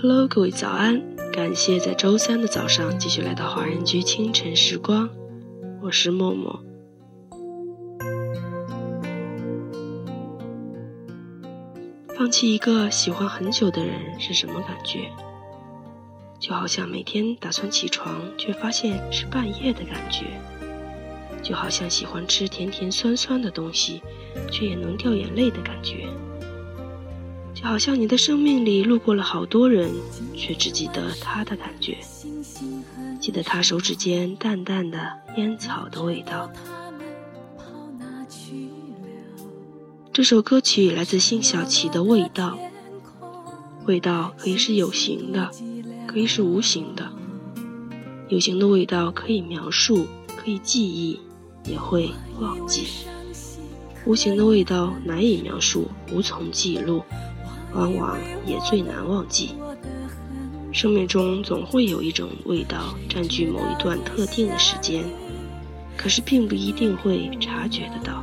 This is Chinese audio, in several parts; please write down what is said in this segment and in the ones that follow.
Hello，各位早安！感谢在周三的早上继续来到华人居清晨时光，我是默默。放弃一个喜欢很久的人是什么感觉？就好像每天打算起床，却发现是半夜的感觉；就好像喜欢吃甜甜酸酸的东西，却也能掉眼泪的感觉。就好像你的生命里路过了好多人，却只记得他的感觉，记得他手指间淡淡的烟草的味道。这首歌曲来自辛晓琪的《味道》，味道可以是有形的，可以是无形的。有形的味道可以描述，可以记忆，也会忘记；无形的味道难以描述，无从记录。往往也最难忘记。生命中总会有一种味道占据某一段特定的时间，可是并不一定会察觉得到。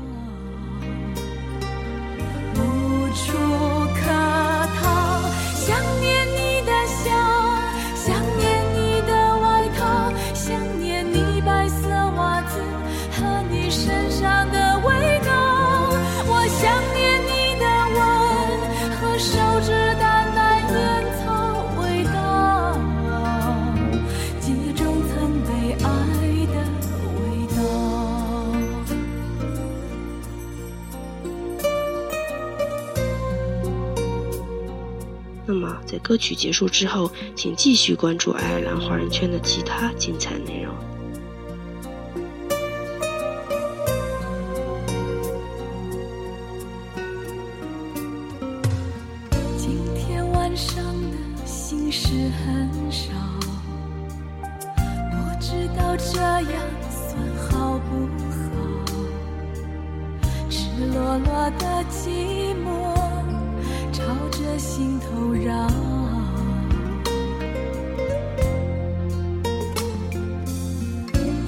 那么，在歌曲结束之后，请继续关注爱尔兰华人圈的其他精彩内容。今天晚上的心事很少，不知道这样算好不好？赤裸裸的寂寞。的心头绕。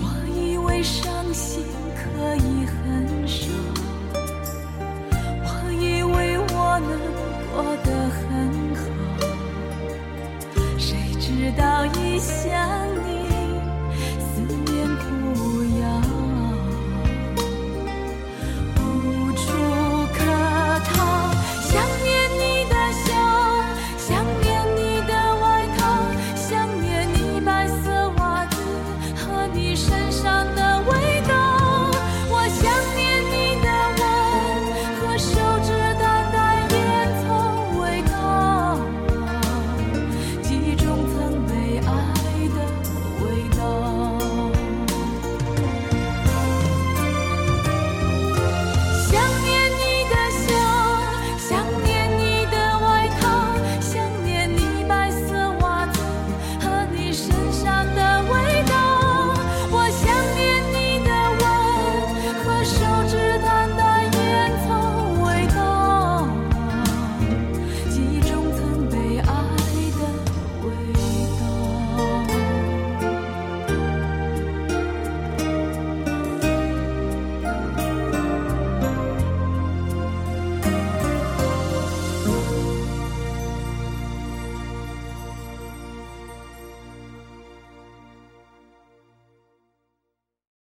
我以为伤心可以很少，我以为我能过得很好，谁知道一想。